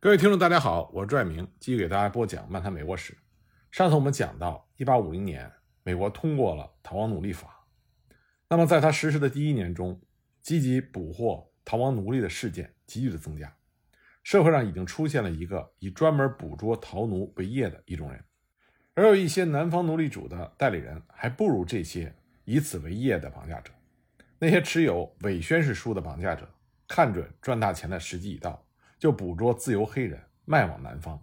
各位听众，大家好，我是拽明，继续给大家播讲漫谈美国史。上次我们讲到，一八五零年，美国通过了逃亡奴隶法。那么，在它实施的第一年中，积极捕获逃亡奴隶的事件急剧的增加，社会上已经出现了一个以专门捕捉逃奴为业的一种人，而有一些南方奴隶主的代理人还不如这些以此为业的绑架者。那些持有伪宣誓书的绑架者，看准赚大钱的时机已到。就捕捉自由黑人卖往南方。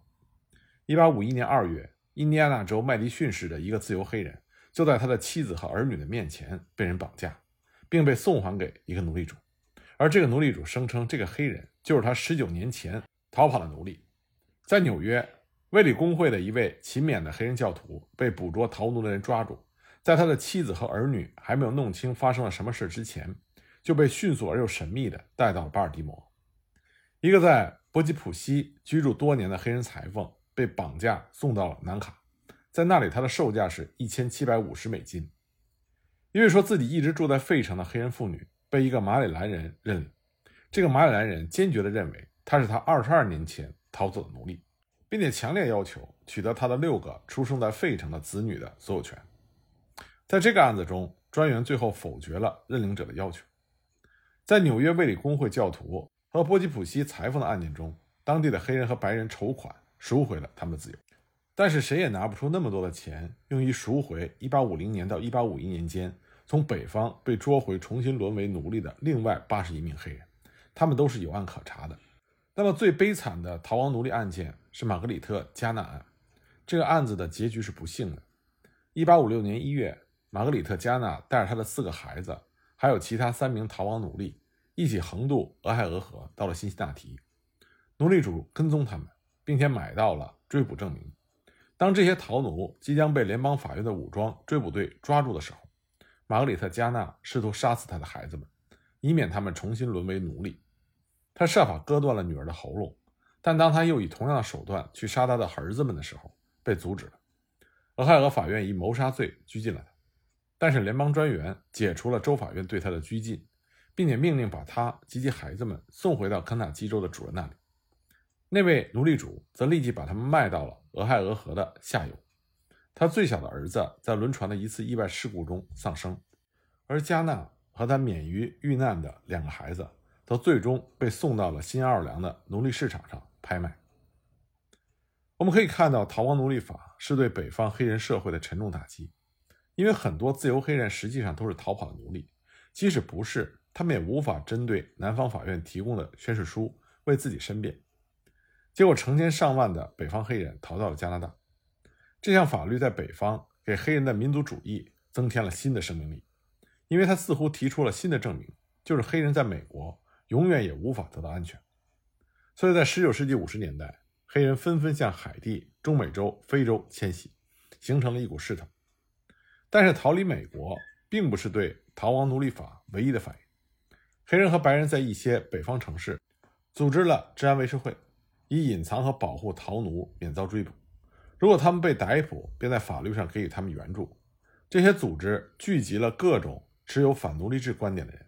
一八五一年二月，印第安纳州麦迪逊市的一个自由黑人就在他的妻子和儿女的面前被人绑架，并被送还给一个奴隶主。而这个奴隶主声称，这个黑人就是他十九年前逃跑的奴隶。在纽约，卫理公会的一位勤勉的黑人教徒被捕捉逃奴的人抓住，在他的妻子和儿女还没有弄清发生了什么事之前，就被迅速而又神秘地带到了巴尔的摩。一个在波吉普西居住多年的黑人裁缝被绑架送到了南卡，在那里他的售价是一千七百五十美金。一位说自己一直住在费城的黑人妇女被一个马里兰人认，这个马里兰人坚决地认为他是他二十二年前逃走的奴隶，并且强烈要求取得他的六个出生在费城的子女的所有权。在这个案子中，专员最后否决了认领者的要求。在纽约卫理公会教徒。和波吉普西裁缝的案件中，当地的黑人和白人筹款赎回了他们的自由，但是谁也拿不出那么多的钱用于赎回1850年到1851年间从北方被捉回、重新沦为奴隶的另外八十一名黑人，他们都是有案可查的。那么最悲惨的逃亡奴隶案件是玛格里特·加纳案，这个案子的结局是不幸的。1856年1月，玛格里特·加纳带着他的四个孩子，还有其他三名逃亡奴隶。一起横渡俄亥俄河，到了辛辛那提。奴隶主跟踪他们，并且买到了追捕证明。当这些逃奴即将被联邦法院的武装追捕队抓住的时候，玛格里特·加纳试图杀死他的孩子们，以免他们重新沦为奴隶。他设法割断了女儿的喉咙，但当他又以同样的手段去杀他的儿子们的时候，被阻止了。俄亥俄法院以谋杀罪拘禁了他，但是联邦专员解除了州法院对他的拘禁。并且命令把他及其孩子们送回到肯塔基州的主人那里。那位奴隶主则立即把他们卖到了俄亥俄河的下游。他最小的儿子在轮船的一次意外事故中丧生，而加纳和他免于遇难的两个孩子则最终被送到了新奥尔良的奴隶市场上拍卖。我们可以看到，逃亡奴隶法是对北方黑人社会的沉重打击，因为很多自由黑人实际上都是逃跑的奴隶，即使不是。他们也无法针对南方法院提供的宣誓书为自己申辩，结果成千上万的北方黑人逃到了加拿大。这项法律在北方给黑人的民族主义增添了新的生命力，因为他似乎提出了新的证明，就是黑人在美国永远也无法得到安全。所以在19世纪50年代，黑人纷纷向海地、中美洲、非洲迁徙，形成了一股势头。但是逃离美国并不是对逃亡奴隶法唯一的反应。黑人和白人在一些北方城市组织了治安维持会，以隐藏和保护逃奴免遭追捕。如果他们被逮捕，便在法律上给予他们援助。这些组织聚集了各种持有反奴隶制观点的人，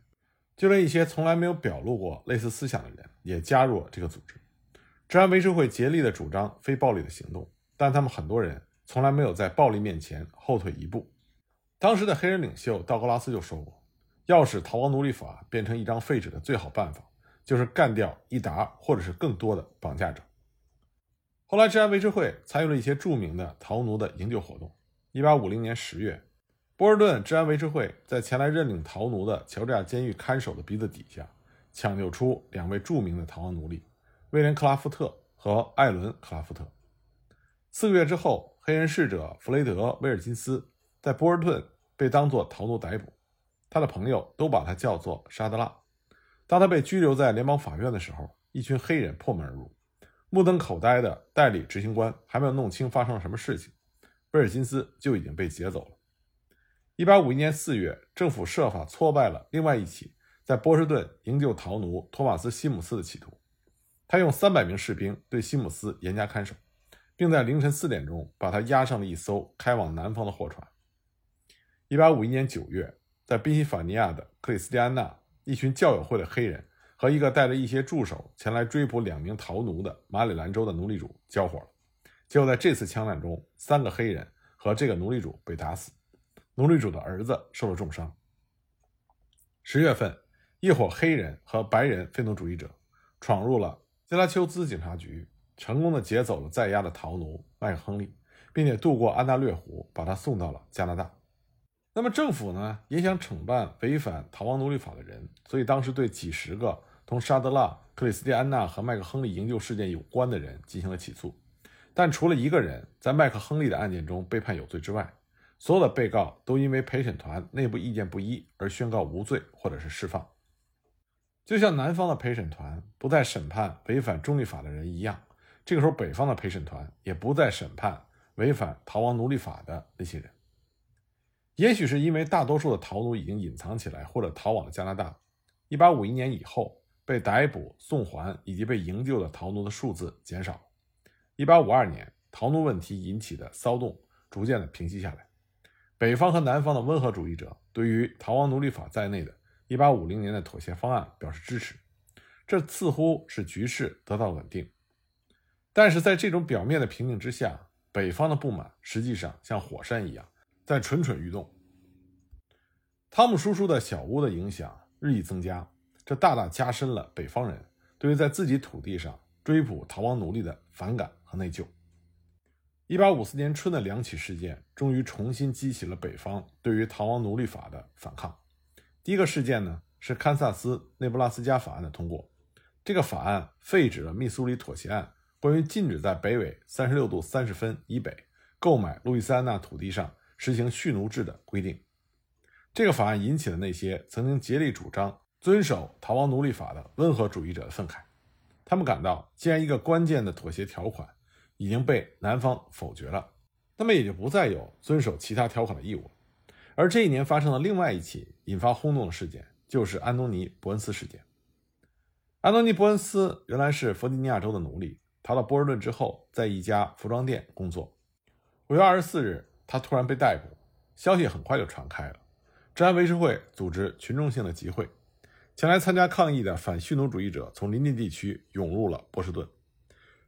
就连一些从来没有表露过类似思想的人也加入了这个组织。治安维持会竭力地主张非暴力的行动，但他们很多人从来没有在暴力面前后退一步。当时的黑人领袖道格拉斯就说过。要使逃亡奴隶法变成一张废纸的最好办法，就是干掉一沓或者是更多的绑架者。后来，治安维持会参与了一些著名的逃奴的营救活动。1850年10月，波士顿治安维持会在前来认领逃奴的乔治亚监狱看守的鼻子底下，抢救出两位著名的逃亡奴隶威廉·克拉夫特和艾伦·克拉夫特。四个月之后，黑人侍者弗雷德·威尔金斯在波士顿被当作逃奴逮捕。他的朋友都把他叫做沙德拉。当他被拘留在联邦法院的时候，一群黑人破门而入，目瞪口呆的代理执行官还没有弄清发生了什么事情，威尔金斯就已经被劫走了。一八五一年四月，政府设法挫败了另外一起在波士顿营救逃奴托马斯·西姆斯的企图。他用三百名士兵对西姆斯严加看守，并在凌晨四点钟把他押上了一艘开往南方的货船。一八五一年九月。在宾夕法尼亚的克里斯蒂安纳，一群教友会的黑人和一个带着一些助手前来追捕两名逃奴的马里兰州的奴隶主交火了。结果在这次枪战中，三个黑人和这个奴隶主被打死，奴隶主的儿子受了重伤。十月份，一伙黑人和白人废奴主义者闯入了加拉丘兹警察局，成功的劫走了在押的逃奴麦克亨利，并且渡过安大略湖，把他送到了加拿大。那么政府呢，也想惩办违反逃亡奴隶法的人，所以当时对几十个同沙德拉、克里斯蒂安娜和麦克亨利营救事件有关的人进行了起诉，但除了一个人在麦克亨利的案件中被判有罪之外。所有的被告都因为陪审团内部意见不一而宣告无罪或者是释放，就像南方的陪审团不再审判违反中立法的人一样，这个时候北方的陪审团也不再审判违反逃亡奴隶法的那些人。也许是因为大多数的逃奴已经隐藏起来或者逃往了加拿大，1851年以后被逮捕、送还以及被营救的逃奴的数字减少。1852年，逃奴问题引起的骚动逐渐的平息下来。北方和南方的温和主义者对于逃亡奴隶法在内的1850年的妥协方案表示支持，这似乎使局势得到稳定。但是在这种表面的平静之下，北方的不满实际上像火山一样在蠢蠢欲动。汤姆叔叔的小屋的影响日益增加，这大大加深了北方人对于在自己土地上追捕逃亡奴隶的反感和内疚。一八五四年春的两起事件，终于重新激起了北方对于逃亡奴隶法的反抗。第一个事件呢，是堪萨斯内布拉斯加法案的通过。这个法案废止了密苏里妥协案关于禁止在北纬三十六度三十分以北购买路易斯安那土地上实行蓄奴制的规定。这个法案引起了那些曾经竭力主张遵守逃亡奴隶法的温和主义者的愤慨。他们感到，既然一个关键的妥协条款，已经被南方否决了，那么也就不再有遵守其他条款的义务。而这一年发生了另外一起引发轰动的事件，就是安东尼·伯恩斯事件。安东尼·伯恩斯原来是弗吉尼亚州的奴隶，逃到波士顿之后，在一家服装店工作。五月二十四日，他突然被逮捕，消息很快就传开了。治安维持会组织群众性的集会，前来参加抗议的反蓄奴主义者从邻近地区涌入了波士顿。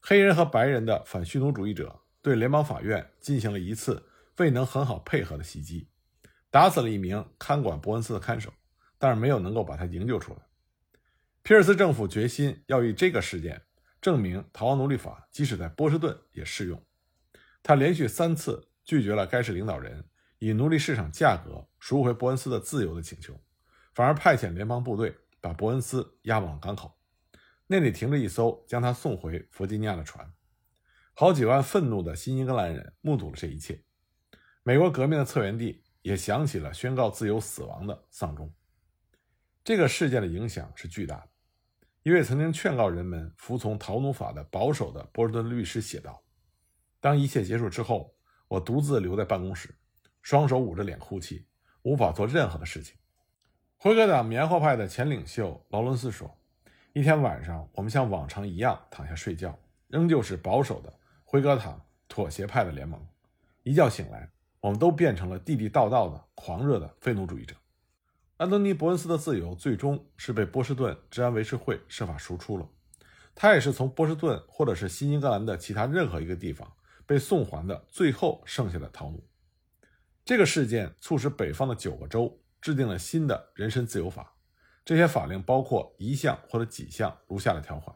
黑人和白人的反蓄奴主义者对联邦法院进行了一次未能很好配合的袭击，打死了一名看管伯恩斯的看守，但是没有能够把他营救出来。皮尔斯政府决心要以这个事件证明逃亡奴隶法即使在波士顿也适用。他连续三次拒绝了该市领导人以奴隶市场价格赎回伯恩斯的自由的请求，反而派遣联邦部队把伯恩斯押往港口。那里停着一艘将他送回弗吉尼亚的船，好几万愤怒的新英格兰人目睹了这一切。美国革命的策源地也响起了宣告自由死亡的丧钟。这个事件的影响是巨大的。一位曾经劝告人们服从逃奴法的保守的波士顿律师写道：“当一切结束之后，我独自留在办公室，双手捂着脸哭泣，无法做任何的事情。”辉格党棉花派的前领袖劳伦斯说。一天晚上，我们像往常一样躺下睡觉，仍旧是保守的辉格党妥协派的联盟。一觉醒来，我们都变成了地地道道的狂热的废奴主义者。安东尼·伯恩斯的自由最终是被波士顿治安维持会设法赎出了。他也是从波士顿或者是新英格兰的其他任何一个地方被送还的最后剩下的逃奴。这个事件促使北方的九个州制定了新的人身自由法。这些法令包括一项或者几项如下的条款，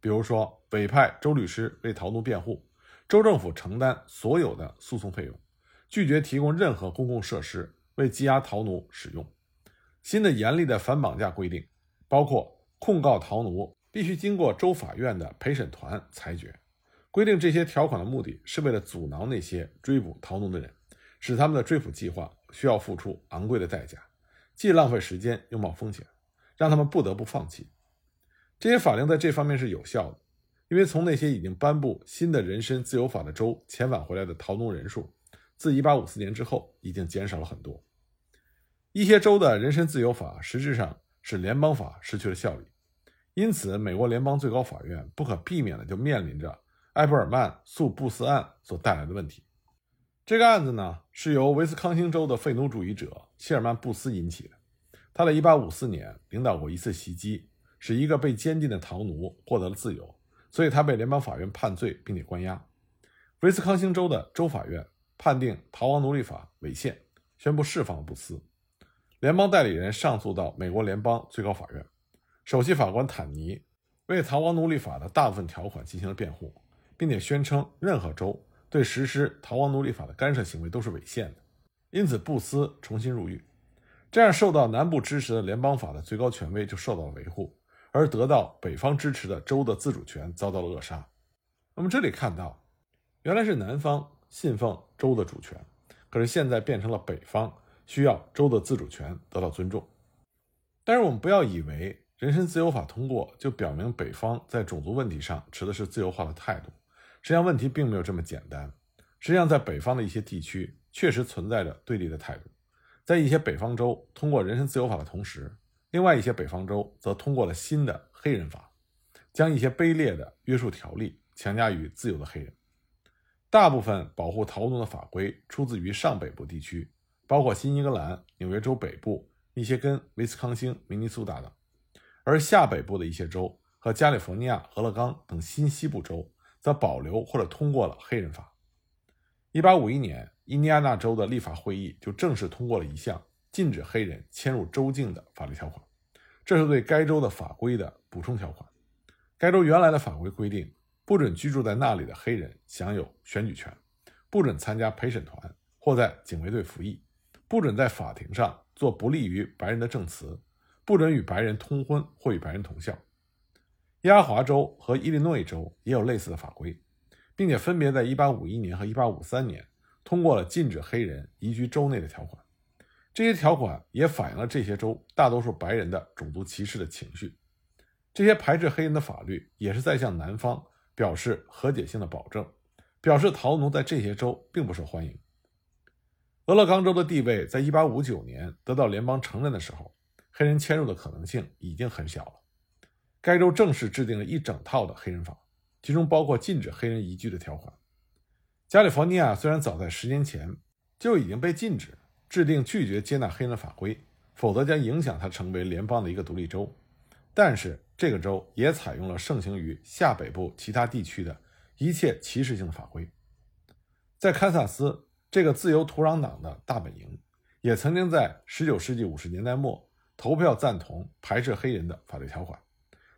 比如说委派州律师为逃奴辩护，州政府承担所有的诉讼费用，拒绝提供任何公共设施为羁押逃奴使用。新的严厉的反绑架规定，包括控告逃奴必须经过州法院的陪审团裁决。规定这些条款的目的是为了阻挠那些追捕逃奴的人，使他们的追捕计划需要付出昂贵的代价，既浪费时间又冒风险。让他们不得不放弃这些法令，在这方面是有效的，因为从那些已经颁布新的人身自由法的州遣返回来的逃奴人数，自1854年之后已经减少了很多。一些州的人身自由法实质上使联邦法失去了效力，因此美国联邦最高法院不可避免的就面临着埃伯尔曼诉布斯案所带来的问题。这个案子呢，是由威斯康星州的废奴主义者谢尔曼布斯引起的。他在1854年领导过一次袭击，使一个被监禁的逃奴获得了自由，所以他被联邦法院判罪并且关押。威斯康星州的州法院判定逃亡奴隶法违宪，宣布释放布斯。联邦代理人上诉到美国联邦最高法院，首席法官坦尼为逃亡奴隶法的大部分条款进行了辩护，并且宣称任何州对实施逃亡奴隶法的干涉行为都是违宪的。因此，布斯重新入狱，这样受到南部支持的联邦法的最高权威就受到了维护，而得到北方支持的州的自主权遭到了扼杀。那么这里看到。原来是南方信奉州的主权，可是现在变成了北方需要州的自主权得到尊重。但是我们不要以为人身自由法通过就表明北方在种族问题上持的是自由化的态度。实际上问题并没有这么简单。实际上在北方的一些地区确实存在着对立的态度。在一些北方州通过人身自由法的同时，另外一些北方州则通过了新的黑人法，将一些卑劣的约束条例强加于自由的黑人。大部分保护逃奴的法规出自于上北部地区，包括新英格兰、纽约州北部、密歇根、威斯康星、明尼苏达等；而下北部的一些州和加利福尼亚、俄勒冈等新西部州则保留或者通过了黑人法。1851年，印第安纳州的立法会议就正式通过了一项禁止黑人迁入州境的法律条款，这是对该州的法规的补充条款。该州原来的法规规定。不准居住在那里的黑人享有选举权，不准参加陪审团或在警卫队服役，不准在法庭上做不利于白人的证词，不准与白人通婚或与白人同校。亚华州和伊利诺伊州也有类似的法规，并且分别在1851年和1853年通过了禁止黑人移居州内的条款。这些条款也反映了这些州大多数白人的种族歧视的情绪。这些排斥黑人的法律也是在向南方。表示和解性的保证，表示逃奴在这些州并不受欢迎。俄勒冈州的地位在1859年得到联邦承认的时候，黑人迁入的可能性已经很小了。该州正式制定了一整套的黑人法，其中包括禁止黑人移居的条款。加利福尼亚虽然早在十年前就已经被禁止制定拒绝接纳黑人的法规，否则将影响它成为联邦的一个独立州，但是。这个州也采用了盛行于下北部其他地区的一切歧视性法规。在堪萨斯这个自由土壤党的大本营，也曾经在19世纪50年代末投票赞同排斥黑人的法律条款。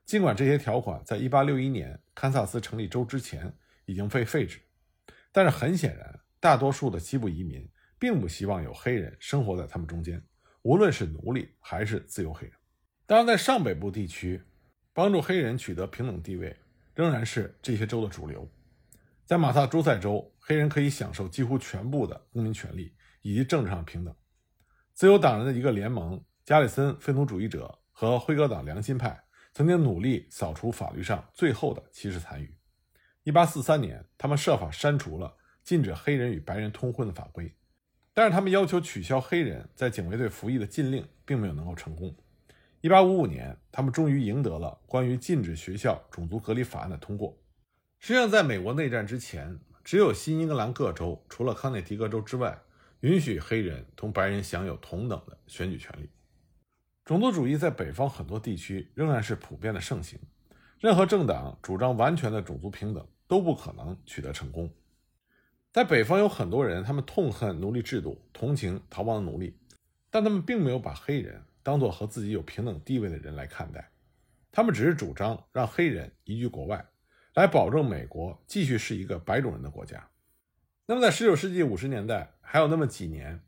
尽管这些条款在1861年堪萨斯成立州之前已经被废止，但是很显然，大多数的西部移民并不希望有黑人生活在他们中间，无论是奴隶还是自由黑人。当然，在上北部地区。帮助黑人取得平等地位，仍然是这些州的主流。在马萨诸塞州，黑人可以享受几乎全部的公民权利以及政治上平等。自由党人的一个联盟——加里森废奴主义者和辉格党良心派，曾经努力扫除法律上最后的歧视残余。1843年，他们设法删除了禁止黑人与白人通婚的法规，但是他们要求取消黑人在警卫队服役的禁令，并没有能够成功。一八五五年，他们终于赢得了关于禁止学校种族隔离法案的通过。实际上，在美国内战之前，只有新英格兰各州，除了康涅狄格州之外，允许黑人同白人享有同等的选举权利。种族主义在北方很多地区仍然是普遍的盛行。任何政党主张完全的种族平等都不可能取得成功。在北方有很多人，他们痛恨奴隶制度，同情逃亡的奴隶，但他们并没有把黑人。当做和自己有平等地位的人来看待，他们只是主张让黑人移居国外，来保证美国继续是一个白种人的国家。那么，在19世纪50年代，还有那么几年，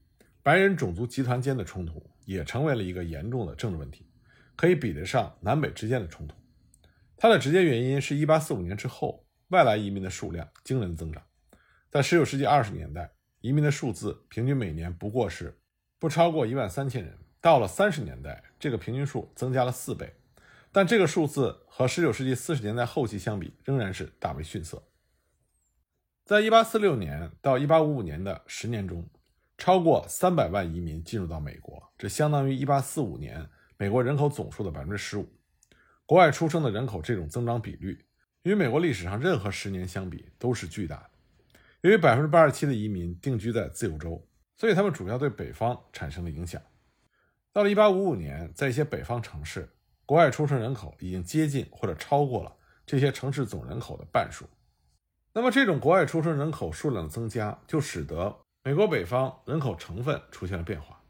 白人种族集团间的冲突也成为了一个严重的政治问题，可以比得上南北之间的冲突。它的直接原因是1845年之后外来移民的数量惊人增长。在19世纪20年代，移民的数字平均每年不过是不超过1万三千人。到了三十年代，这个平均数增加了四倍，但这个数字和十九世纪四十年代后期相比，仍然是大为逊色。在一八四六年到一八五五年的十年中，超过三百万移民进入到美国，这相当于一八四五年美国人口总数的百分之十五。国外出生的人口这种增长比率，与美国历史上任何十年相比都是巨大的。由于百分之八十七的移民定居在自由州，所以他们主要对北方产生了影响。到了1855年，在一些北方城市，国外出生人口已经接近或者超过了这些城市总人口的半数。那么，这种国外出生人口数量的增加，就使得美国北方人口成分出现了变化。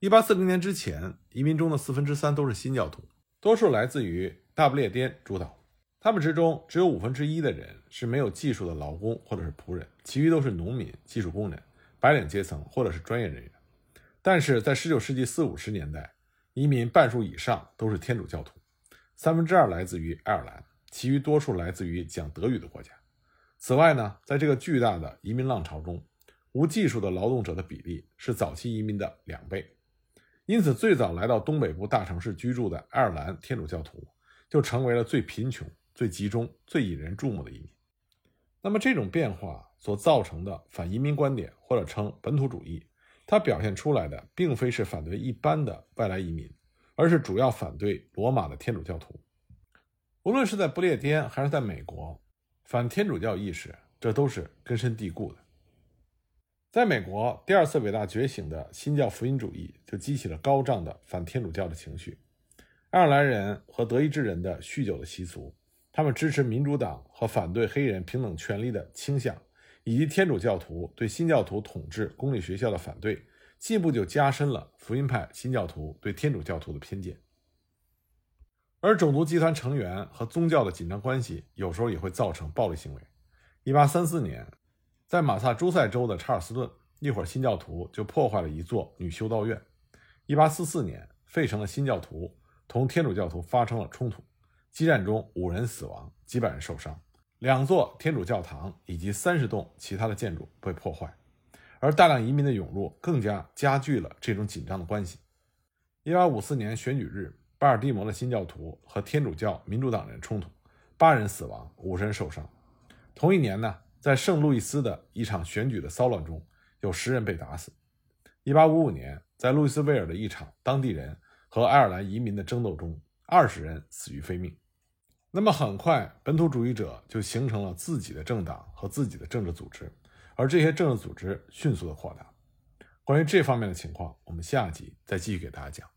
一八四零年之前，移民中的四分之三都是新教徒，多数来自于大不列颠诸岛。他们之中，只有五分之一的人是没有技术的劳工或者是仆人，其余都是农民、技术工人、白领阶层或者是专业人员。但是在19世纪四五十年代，移民半数以上都是天主教徒，三分之二来自于爱尔兰，其余多数来自于讲德语的国家。此外呢，在这个巨大的移民浪潮中，无技术的劳动者的比例是早期移民的两倍，因此最早来到东北部大城市居住的爱尔兰天主教徒就成为了最贫穷、最集中、最引人注目的移民。那么这种变化所造成的反移民观点，或者称本土主义。它表现出来的并非是反对一般的外来移民，而是主要反对罗马的天主教徒。无论是在不列颠还是在美国，反天主教意识这都是根深蒂固的。在美国，第二次伟大觉醒的新教福音主义就激起了高涨的反天主教的情绪。爱尔兰人和德意志人的酗酒的习俗，他们支持民主党和反对黑人平等权利的倾向。以及天主教徒对新教徒统治公立学校的反对，进一步就加深了福音派新教徒对天主教徒的偏见。而种族集团成员和宗教的紧张关系，有时候也会造成暴力行为。1834年，在马萨诸塞州的查尔斯顿，一伙新教徒就破坏了一座女修道院。1844年，费城的新教徒同天主教徒发生了冲突，激战中五人死亡，几百人受伤。两座天主教堂以及三十栋其他的建筑被破坏，而大量移民的涌入更加加剧了这种紧张的关系。一八五四年选举日，巴尔的摩的新教徒和天主教民主党人冲突，八人死亡，五人受伤。同一年呢，在圣路易斯的一场选举的骚乱中，有十人被打死。一八五五年，在路易斯维尔的一场当地人和爱尔兰移民的争斗中，二十人死于非命。那么很快，本土主义者就形成了自己的政党和自己的政治组织，而这些政治组织迅速的扩大。关于这方面的情况，我们下集再继续给大家讲。